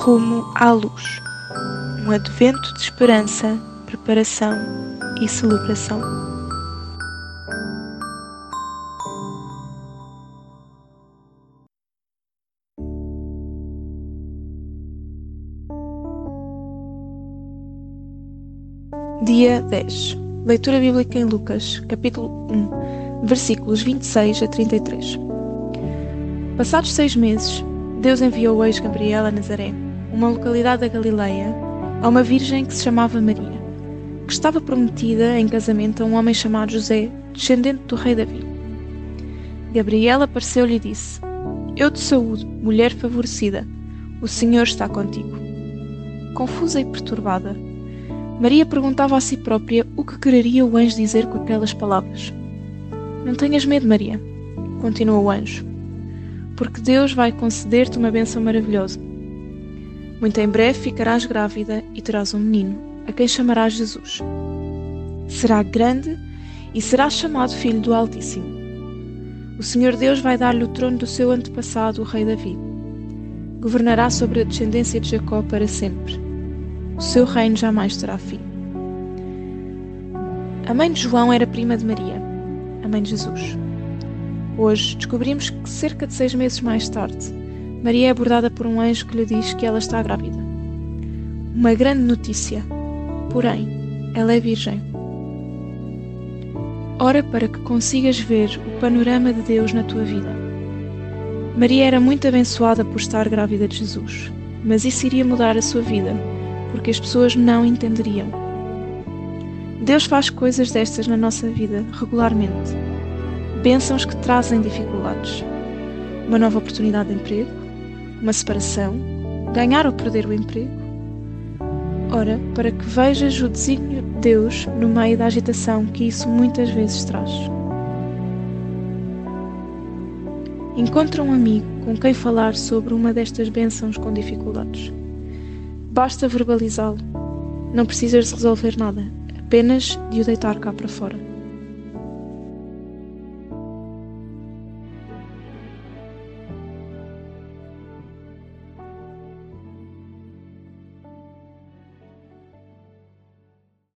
Rumo à luz. Um advento de esperança, preparação e celebração. Dia 10. Leitura bíblica em Lucas, capítulo 1, versículos 26 a 33. Passados seis meses, Deus enviou ex Gabriel a Nazaré, uma localidade da Galileia, a uma virgem que se chamava Maria, que estava prometida em casamento a um homem chamado José, descendente do rei Davi. Gabriel apareceu-lhe e disse: Eu te saúdo, mulher favorecida, o Senhor está contigo. Confusa e perturbada, Maria perguntava a si própria o que quereria o anjo dizer com aquelas palavras. Não tenhas medo, Maria, continuou o anjo, porque Deus vai conceder-te uma bênção maravilhosa. Muito em breve ficarás grávida e terás um menino, a quem chamarás Jesus. Será grande e será chamado Filho do Altíssimo. O Senhor Deus vai dar-lhe o trono do seu antepassado, o rei Davi. Governará sobre a descendência de Jacó para sempre o seu reino jamais terá fim. A mãe de João era prima de Maria, a mãe de Jesus. Hoje descobrimos que cerca de seis meses mais tarde, Maria é abordada por um anjo que lhe diz que ela está grávida. Uma grande notícia, porém, ela é virgem. Ora para que consigas ver o panorama de Deus na tua vida. Maria era muito abençoada por estar grávida de Jesus, mas isso iria mudar a sua vida porque as pessoas não entenderiam. Deus faz coisas destas na nossa vida regularmente. Bênçãos que trazem dificuldades. Uma nova oportunidade de emprego, uma separação, ganhar ou perder o emprego. Ora, para que vejas o desígnio de Deus no meio da agitação que isso muitas vezes traz. Encontra um amigo com quem falar sobre uma destas bênçãos com dificuldades. Basta verbalizá-lo. Não precisas resolver nada, apenas de o deitar cá para fora.